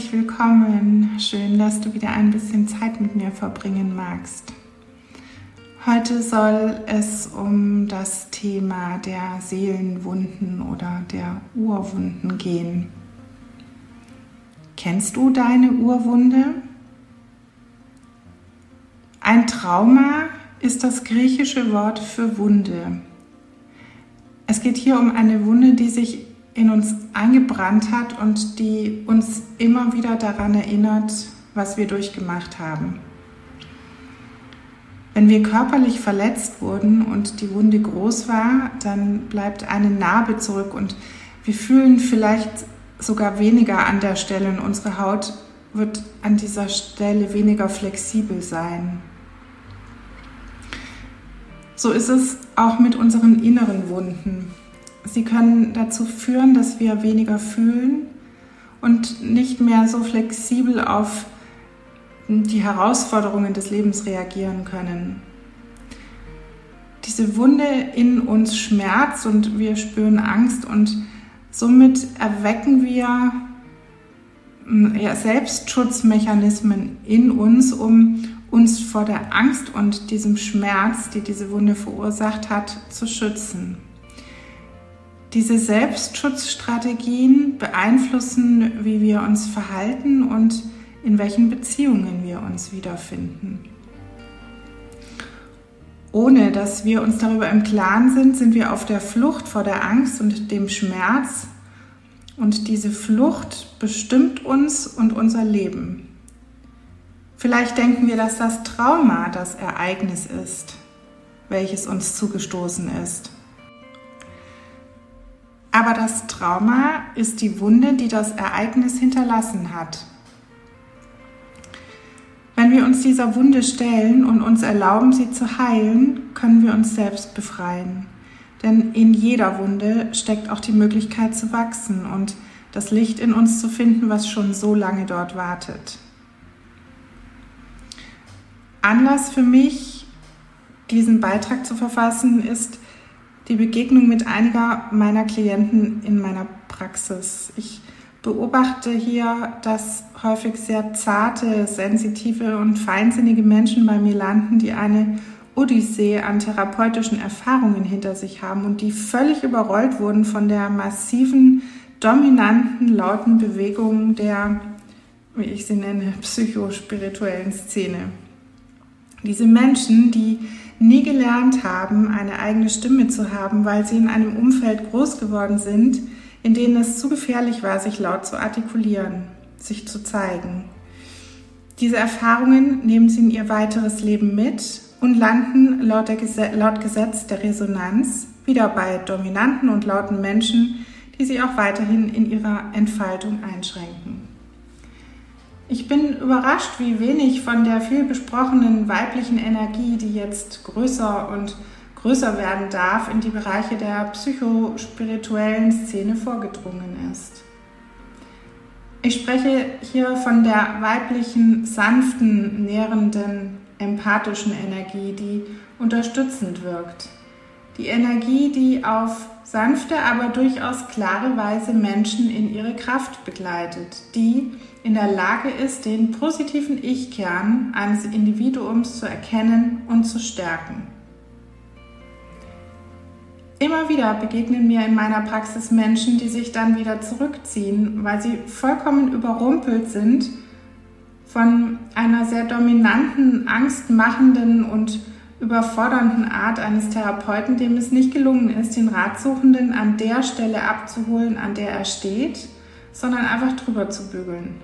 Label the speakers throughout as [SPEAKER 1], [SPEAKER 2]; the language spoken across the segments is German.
[SPEAKER 1] herzlich willkommen. Schön, dass du wieder ein bisschen Zeit mit mir verbringen magst. Heute soll es um das Thema der Seelenwunden oder der Urwunden gehen. Kennst du deine Urwunde? Ein Trauma ist das griechische Wort für Wunde. Es geht hier um eine Wunde, die sich in uns eingebrannt hat und die uns immer wieder daran erinnert, was wir durchgemacht haben. Wenn wir körperlich verletzt wurden und die Wunde groß war, dann bleibt eine Narbe zurück und wir fühlen vielleicht sogar weniger an der Stelle und unsere Haut wird an dieser Stelle weniger flexibel sein. So ist es auch mit unseren inneren Wunden. Sie können dazu führen, dass wir weniger fühlen und nicht mehr so flexibel auf die Herausforderungen des Lebens reagieren können. Diese Wunde in uns schmerzt und wir spüren Angst und somit erwecken wir hm, Selbstschutzmechanismen in uns, um uns vor der Angst und diesem Schmerz, die diese Wunde verursacht hat, zu schützen. Diese Selbstschutzstrategien beeinflussen, wie wir uns verhalten und in welchen Beziehungen wir uns wiederfinden. Ohne dass wir uns darüber im Klaren sind, sind wir auf der Flucht vor der Angst und dem Schmerz. Und diese Flucht bestimmt uns und unser Leben. Vielleicht denken wir, dass das Trauma das Ereignis ist, welches uns zugestoßen ist. Aber das Trauma ist die Wunde, die das Ereignis hinterlassen hat. Wenn wir uns dieser Wunde stellen und uns erlauben, sie zu heilen, können wir uns selbst befreien. Denn in jeder Wunde steckt auch die Möglichkeit zu wachsen und das Licht in uns zu finden, was schon so lange dort wartet. Anlass für mich, diesen Beitrag zu verfassen, ist, die Begegnung mit einiger meiner Klienten in meiner Praxis. Ich beobachte hier, dass häufig sehr zarte, sensitive und feinsinnige Menschen bei mir landen, die eine Odyssee an therapeutischen Erfahrungen hinter sich haben und die völlig überrollt wurden von der massiven, dominanten, lauten Bewegung der, wie ich sie nenne, psychospirituellen Szene. Diese Menschen, die nie gelernt haben, eine eigene Stimme zu haben, weil sie in einem Umfeld groß geworden sind, in denen es zu gefährlich war, sich laut zu artikulieren, sich zu zeigen. Diese Erfahrungen nehmen sie in ihr weiteres Leben mit und landen laut, Gesetz, laut Gesetz der Resonanz wieder bei dominanten und lauten Menschen, die sie auch weiterhin in ihrer Entfaltung einschränken. Ich bin überrascht, wie wenig von der viel besprochenen weiblichen Energie, die jetzt größer und größer werden darf, in die Bereiche der psychospirituellen Szene vorgedrungen ist. Ich spreche hier von der weiblichen, sanften, nährenden, empathischen Energie, die unterstützend wirkt. Die Energie, die auf sanfte, aber durchaus klare Weise Menschen in ihre Kraft begleitet, die in der Lage ist, den positiven Ich-Kern eines Individuums zu erkennen und zu stärken. Immer wieder begegnen mir in meiner Praxis Menschen, die sich dann wieder zurückziehen, weil sie vollkommen überrumpelt sind von einer sehr dominanten, angstmachenden und überfordernden Art eines Therapeuten, dem es nicht gelungen ist, den Ratsuchenden an der Stelle abzuholen, an der er steht, sondern einfach drüber zu bügeln.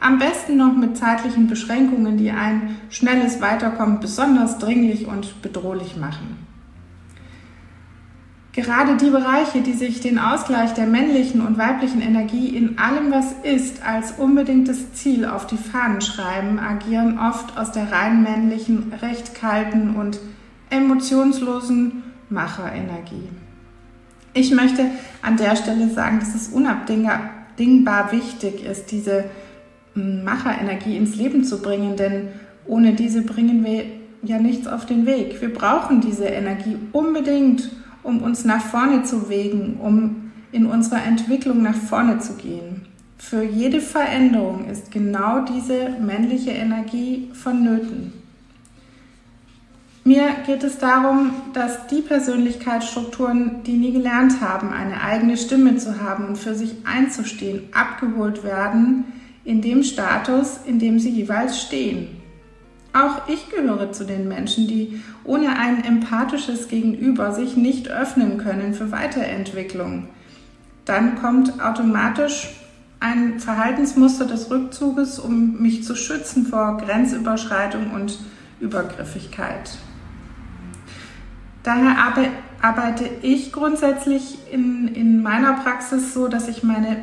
[SPEAKER 1] Am besten noch mit zeitlichen Beschränkungen, die ein schnelles Weiterkommen besonders dringlich und bedrohlich machen. Gerade die Bereiche, die sich den Ausgleich der männlichen und weiblichen Energie in allem, was ist, als unbedingtes Ziel auf die Fahnen schreiben, agieren oft aus der rein männlichen, recht kalten und emotionslosen Macherenergie. Ich möchte an der Stelle sagen, dass es unabdingbar wichtig ist, diese hm, Macherenergie ins Leben zu bringen, denn ohne diese bringen wir ja nichts auf den Weg. Wir brauchen diese Energie unbedingt, um uns nach vorne zu wegen, um in unserer Entwicklung nach vorne zu gehen. Für jede Veränderung ist genau diese männliche Energie vonnöten. Mir geht es darum, dass die Persönlichkeitsstrukturen, die nie gelernt haben, eine eigene Stimme zu haben und für sich einzustehen, abgeholt werden in dem Status, in dem sie jeweils stehen. Auch ich gehöre zu den Menschen, die ohne ein empathisches Gegenüber sich nicht öffnen können für Weiterentwicklung. Dann kommt automatisch ein Verhaltensmuster des Rückzuges, um mich zu schützen vor Grenzüberschreitung und Übergriffigkeit. Daher arbeite ich grundsätzlich in, in meiner Praxis so, dass ich meine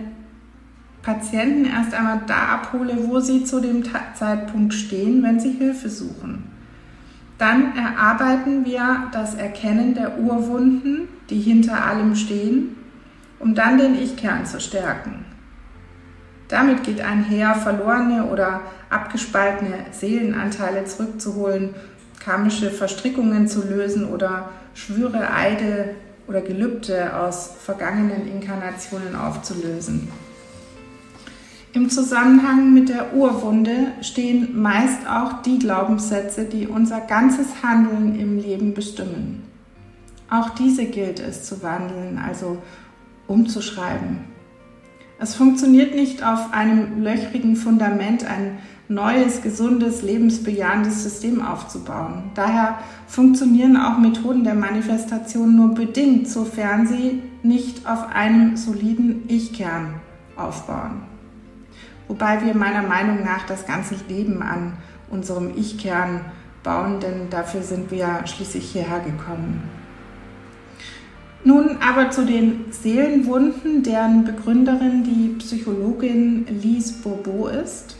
[SPEAKER 1] Patienten erst einmal da abhole, wo sie zu dem Zeitpunkt stehen, wenn sie Hilfe suchen. Dann erarbeiten wir das Erkennen der Urwunden, die hinter allem stehen, um dann den Ich-Kern zu stärken. Damit geht einher, verlorene oder abgespaltene Seelenanteile zurückzuholen karmische Verstrickungen zu lösen oder Schwüre, Eide oder Gelübde aus vergangenen Inkarnationen aufzulösen. Im Zusammenhang mit der Urwunde stehen meist auch die Glaubenssätze, die unser ganzes Handeln im Leben bestimmen. Auch diese gilt es zu wandeln, also umzuschreiben. Es funktioniert nicht auf einem löchrigen Fundament ein neues, gesundes, lebensbejahendes System aufzubauen. Daher funktionieren auch Methoden der Manifestation nur bedingt, sofern sie nicht auf einem soliden Ich-Kern aufbauen. Wobei wir meiner Meinung nach das ganze Leben an unserem Ich-Kern bauen, denn dafür sind wir schließlich hierher gekommen. Nun aber zu den Seelenwunden, deren Begründerin die Psychologin Lise Bourbeau ist.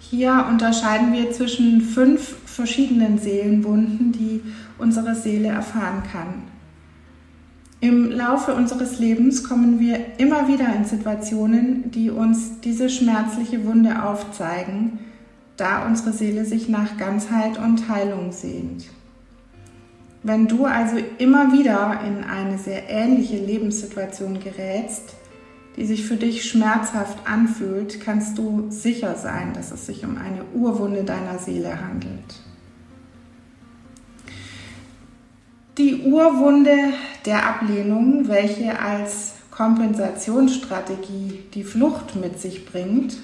[SPEAKER 1] Hier unterscheiden wir zwischen fünf verschiedenen Seelenwunden, die unsere Seele erfahren kann. Im Laufe unseres Lebens kommen wir immer wieder in Situationen, die uns diese schmerzliche Wunde aufzeigen, da unsere Seele sich nach Ganzheit und Heilung sehnt. Wenn du also immer wieder in eine sehr ähnliche Lebenssituation gerätst, die sich für dich schmerzhaft anfühlt, kannst du sicher sein, dass es sich um eine Urwunde deiner Seele handelt. Die Urwunde der Ablehnung, welche als Kompensationsstrategie die Flucht mit sich bringt,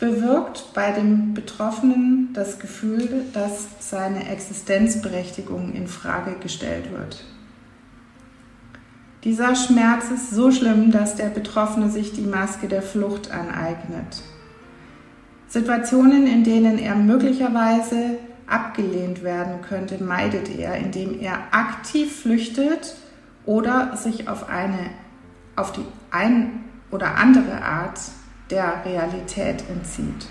[SPEAKER 1] bewirkt bei dem Betroffenen das Gefühl, dass seine Existenzberechtigung in Frage gestellt wird. Dieser Schmerz ist so schlimm, dass der Betroffene sich die Maske der Flucht aneignet. Situationen, in denen er möglicherweise abgelehnt werden könnte, meidet er, indem er aktiv flüchtet oder sich auf eine auf die ein oder andere Art der Realität entzieht.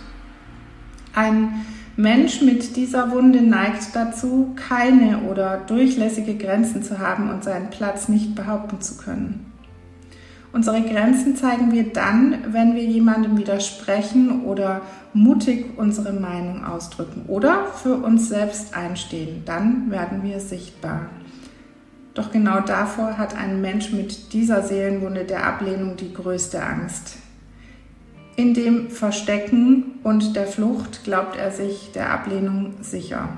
[SPEAKER 1] Ein Mensch mit dieser Wunde neigt dazu, keine oder durchlässige Grenzen zu haben und seinen Platz nicht behaupten zu können. Unsere Grenzen zeigen wir dann, wenn wir jemandem widersprechen oder mutig unsere Meinung ausdrücken oder für uns selbst einstehen. Dann werden wir sichtbar. Doch genau davor hat ein Mensch mit dieser Seelenwunde der Ablehnung die größte Angst. In dem Verstecken und der Flucht glaubt er sich der Ablehnung sicher.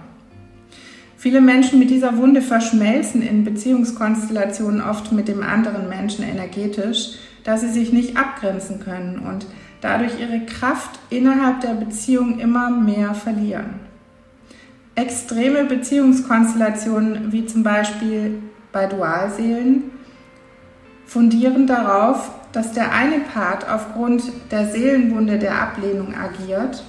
[SPEAKER 1] Viele Menschen mit dieser Wunde verschmelzen in Beziehungskonstellationen oft mit dem anderen Menschen energetisch, da sie sich nicht abgrenzen können und dadurch ihre Kraft innerhalb der Beziehung immer mehr verlieren. Extreme Beziehungskonstellationen wie zum Beispiel bei Dualseelen fundieren darauf, dass der eine Part aufgrund der Seelenwunde der Ablehnung agiert,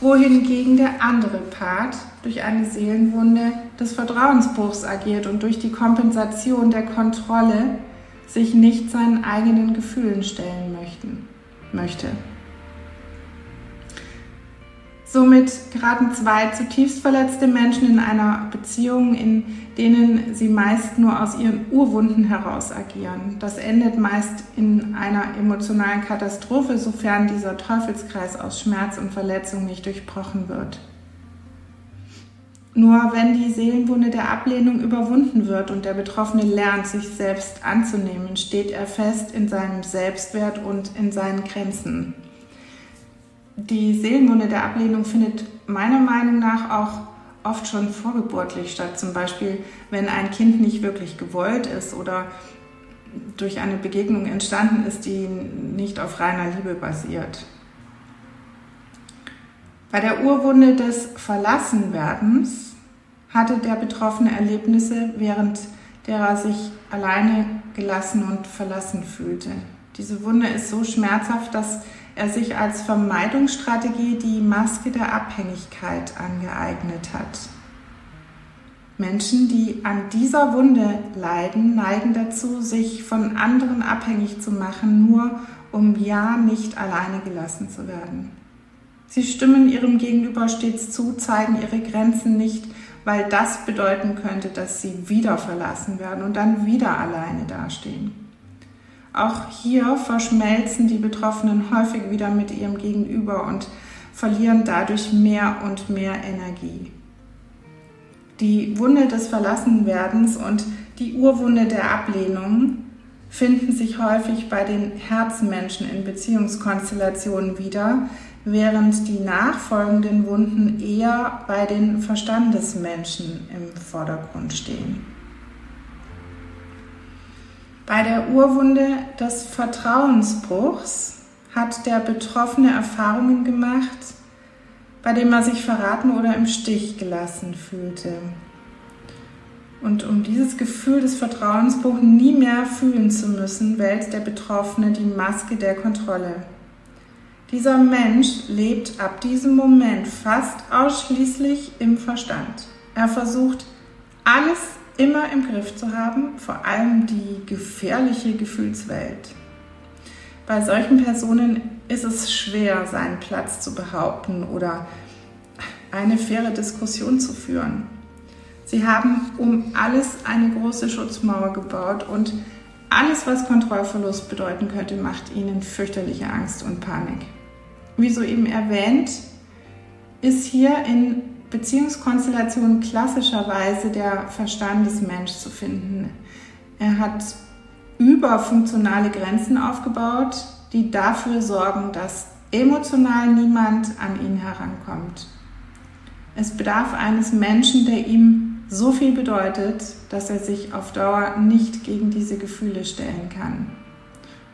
[SPEAKER 1] wohingegen der andere Part durch eine Seelenwunde des Vertrauensbruchs agiert und durch die Kompensation der Kontrolle sich nicht seinen eigenen Gefühlen stellen möchten, möchte. Somit geraten zwei zutiefst verletzte Menschen in einer Beziehung, in denen sie meist nur aus ihren Urwunden heraus agieren. Das endet meist in einer emotionalen Katastrophe, sofern dieser Teufelskreis aus Schmerz und Verletzung nicht durchbrochen wird. Nur wenn die Seelenwunde der Ablehnung überwunden wird und der Betroffene lernt, sich selbst anzunehmen, steht er fest in seinem Selbstwert und in seinen Grenzen. Die Seelenwunde der Ablehnung findet meiner Meinung nach auch oft schon vorgeburtlich statt. Zum Beispiel, wenn ein Kind nicht wirklich gewollt ist oder durch eine Begegnung entstanden ist, die nicht auf reiner Liebe basiert. Bei der Urwunde des Verlassenwerdens hatte der Betroffene Erlebnisse, während der er sich alleine gelassen und verlassen fühlte. Diese Wunde ist so schmerzhaft, dass er sich als Vermeidungsstrategie die Maske der Abhängigkeit angeeignet hat. Menschen, die an dieser Wunde leiden, neigen dazu, sich von anderen abhängig zu machen, nur um ja nicht alleine gelassen zu werden. Sie stimmen ihrem Gegenüber stets zu, zeigen ihre Grenzen nicht, weil das bedeuten könnte, dass sie wieder verlassen werden und dann wieder alleine dastehen. Auch hier verschmelzen die Betroffenen häufig wieder mit ihrem Gegenüber und verlieren dadurch mehr und mehr Energie. Die Wunde des Verlassenwerdens und die Urwunde der Ablehnung finden sich häufig bei den Herzmenschen in Beziehungskonstellationen wieder, während die nachfolgenden Wunden eher bei den Verstandesmenschen im Vordergrund stehen. Bei der Urwunde des Vertrauensbruchs hat der Betroffene Erfahrungen gemacht, bei dem er sich verraten oder im Stich gelassen fühlte. Und um dieses Gefühl des Vertrauensbruchs nie mehr fühlen zu müssen, wählt der Betroffene die Maske der Kontrolle. Dieser Mensch lebt ab diesem Moment fast ausschließlich im Verstand. Er versucht alles immer im Griff zu haben, vor allem die gefährliche Gefühlswelt. Bei solchen Personen ist es schwer, seinen Platz zu behaupten oder eine faire Diskussion zu führen. Sie haben um alles eine große Schutzmauer gebaut und alles, was Kontrollverlust bedeuten könnte, macht ihnen fürchterliche Angst und Panik wie soeben erwähnt, ist hier in Beziehungskonstellationen klassischerweise der Verstandesmensch zu finden. Er hat überfunktionale Grenzen aufgebaut, die dafür sorgen, dass emotional niemand an ihn herankommt. Es bedarf eines Menschen, der ihm so viel bedeutet, dass er sich auf Dauer nicht gegen diese Gefühle stellen kann.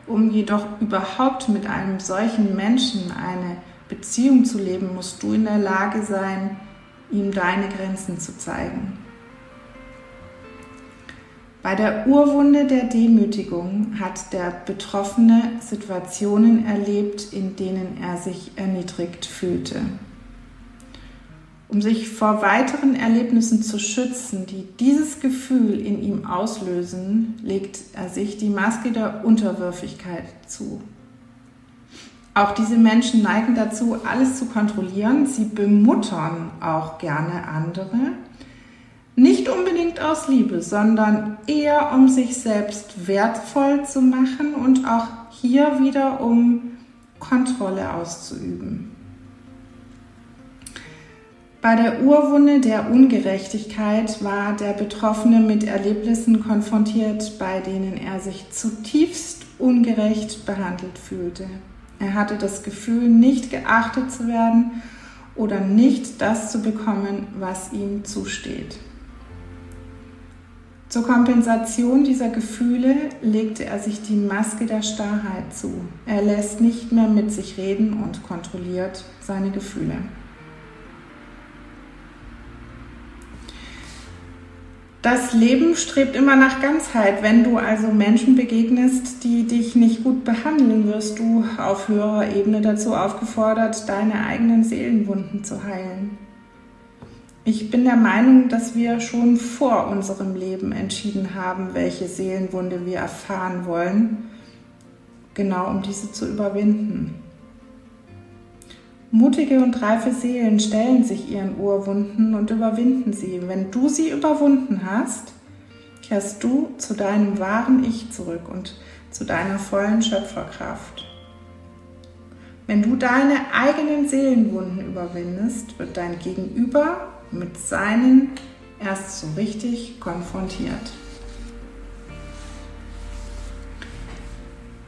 [SPEAKER 1] Um jedoch überhaupt mit einem solchen Menschen eine Beziehung zu leben, musst du in der Lage sein, ihm deine Grenzen zu zeigen. Bei der Urwunde der Demütigung hat der Betroffene Situationen erlebt, in denen er sich erniedrigt fühlte. Um sich vor weiteren Erlebnissen zu schützen, die dieses Gefühl in ihm auslösen, legt er sich die Maske der Unterwürfigkeit zu. Auch diese Menschen neigen dazu, alles zu kontrollieren. Sie bemuttern auch gerne andere. Nicht unbedingt aus Liebe, sondern eher um sich selbst wertvoll zu machen und auch hier wieder um Kontrolle auszuüben. Bei der Urwunde der Ungerechtigkeit war der Betroffene mit Erlebnissen konfrontiert, bei denen er sich zutiefst ungerecht behandelt fühlte. Er hatte das Gefühl, nicht geachtet zu werden oder nicht das zu bekommen, was ihm zusteht. Zur Kompensation dieser Gefühle legte er sich die Maske der Starrheit zu. Er lässt nicht mehr mit sich reden und kontrolliert seine Gefühle. Das Leben strebt immer nach Ganzheit. Wenn du also Menschen begegnest, die dich nicht gut behandeln, wirst du auf höherer Ebene dazu aufgefordert, deine eigenen Seelenwunden zu heilen. Ich bin der Meinung, dass wir schon vor unserem Leben entschieden haben, welche Seelenwunde wir erfahren wollen, genau um diese zu überwinden. Mutige und reife Seelen stellen sich ihren Urwunden und überwinden sie. Wenn du sie überwunden hast, kehrst du zu deinem wahren Ich zurück und zu deiner vollen Schöpferkraft. Wenn du deine eigenen Seelenwunden überwindest, wird dein Gegenüber mit seinen erst so richtig konfrontiert.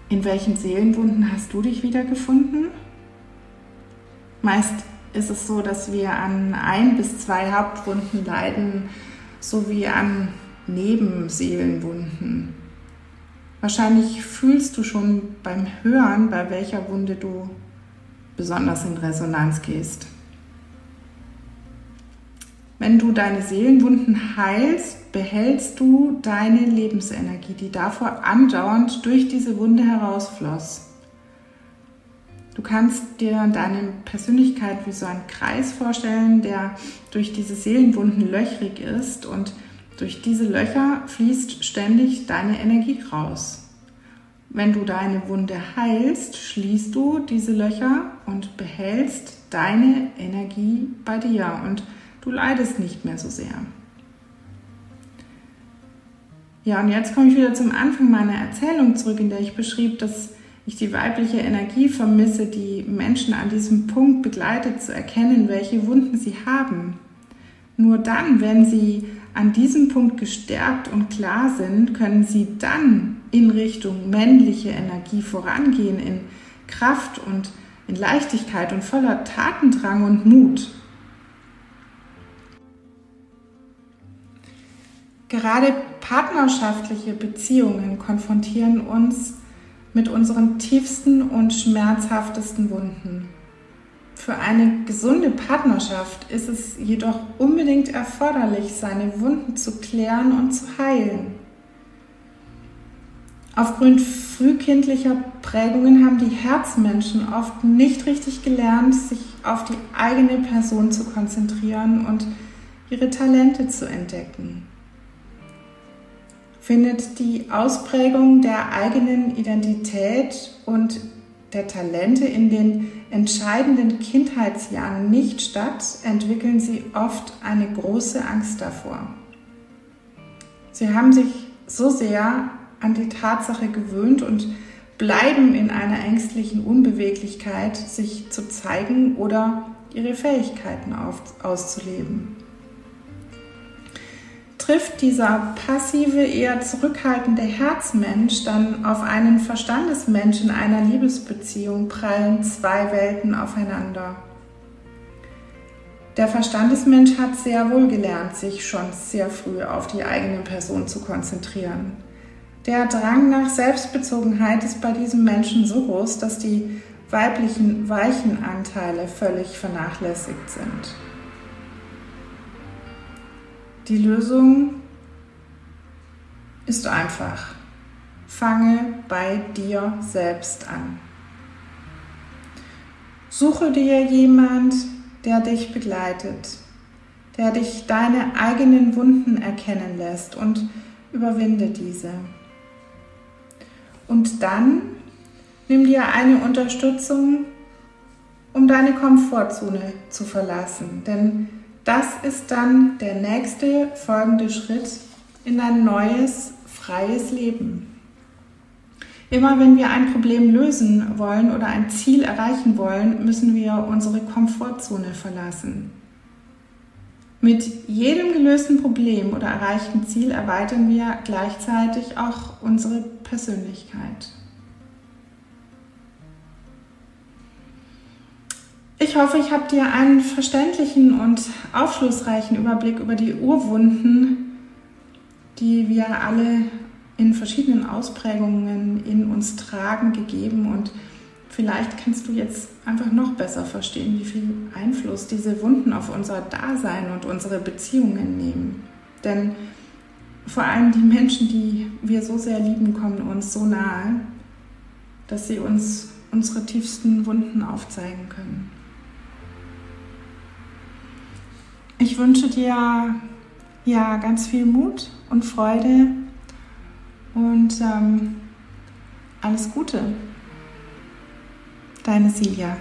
[SPEAKER 1] In welchen Seelenwunden hast du dich wiedergefunden? Meist ist es so, dass wir an ein bis zwei Hauptwunden leiden, sowie an Nebenseelenwunden. Wahrscheinlich fühlst du schon beim Hören, bei welcher Wunde du besonders in Resonanz gehst. Wenn du deine Seelenwunden heilst, behältst du deine Lebensenergie, die davor andauernd durch diese Wunde herausfloss. Du kannst dir deine Persönlichkeit wie so einen Kreis vorstellen, der durch diese Seelenwunden löchrig ist und durch diese Löcher fließt ständig deine Energie raus. Wenn du deine Wunde heilst, schließt du diese Löcher und behältst deine Energie bei dir und du leidest nicht mehr so sehr. Ja, und jetzt komme ich wieder zum Anfang meiner Erzählung zurück, in der ich beschrieb, dass ich die weibliche Energie vermisse, die Menschen an diesem Punkt begleitet, zu erkennen, welche Wunden sie haben. Nur dann, wenn sie an diesem Punkt gestärkt und klar sind, können sie dann in Richtung männliche Energie vorangehen, in Kraft und in Leichtigkeit und voller Tatendrang und Mut. Gerade partnerschaftliche Beziehungen konfrontieren uns mit unseren tiefsten und schmerzhaftesten Wunden. Für eine gesunde Partnerschaft ist es jedoch unbedingt erforderlich, seine Wunden zu klären und zu heilen. Aufgrund frühkindlicher Prägungen haben die Herzmenschen oft nicht richtig gelernt, sich auf die eigene Person zu konzentrieren und ihre Talente zu entdecken. Findet die Ausprägung der eigenen Identität und der Talente in den entscheidenden Kindheitsjahren nicht statt, entwickeln sie oft eine große Angst davor. Sie haben sich so sehr an die Tatsache gewöhnt und bleiben in einer ängstlichen Unbeweglichkeit, sich zu zeigen oder ihre Fähigkeiten auszuleben trifft dieser passive, eher zurückhaltende Herzmensch dann auf einen Verstandesmensch in einer Liebesbeziehung, prallen zwei Welten aufeinander. Der Verstandesmensch hat sehr wohl gelernt, sich schon sehr früh auf die eigene Person zu konzentrieren. Der Drang nach Selbstbezogenheit ist bei diesem Menschen so groß, dass die weiblichen weichen Anteile völlig vernachlässigt sind. Die Lösung ist einfach. Fange bei dir selbst an. Suche dir jemand, der dich begleitet, der dich deine eigenen Wunden erkennen lässt und überwinde diese. Und dann nimm dir eine Unterstützung, um deine Komfortzone zu verlassen, denn das ist dann der nächste folgende Schritt in ein neues, freies Leben. Immer wenn wir ein Problem lösen wollen oder ein Ziel erreichen wollen, müssen wir unsere Komfortzone verlassen. Mit jedem gelösten Problem oder erreichten Ziel erweitern wir gleichzeitig auch unsere Persönlichkeit. Ich hoffe, ich habe dir einen verständlichen und aufschlussreichen Überblick über die Urwunden, die wir alle in verschiedenen Ausprägungen in uns tragen, gegeben und vielleicht kannst du jetzt einfach noch besser verstehen, wie viel Einfluss diese Wunden auf unser Dasein und unsere Beziehungen nehmen. Denn vor allem die Menschen, die wir so sehr lieben, kommen uns so nahe, dass sie uns unsere tiefsten Wunden aufzeigen können. Ich wünsche dir ja ganz viel Mut und Freude und ähm, alles Gute. Deine Silja.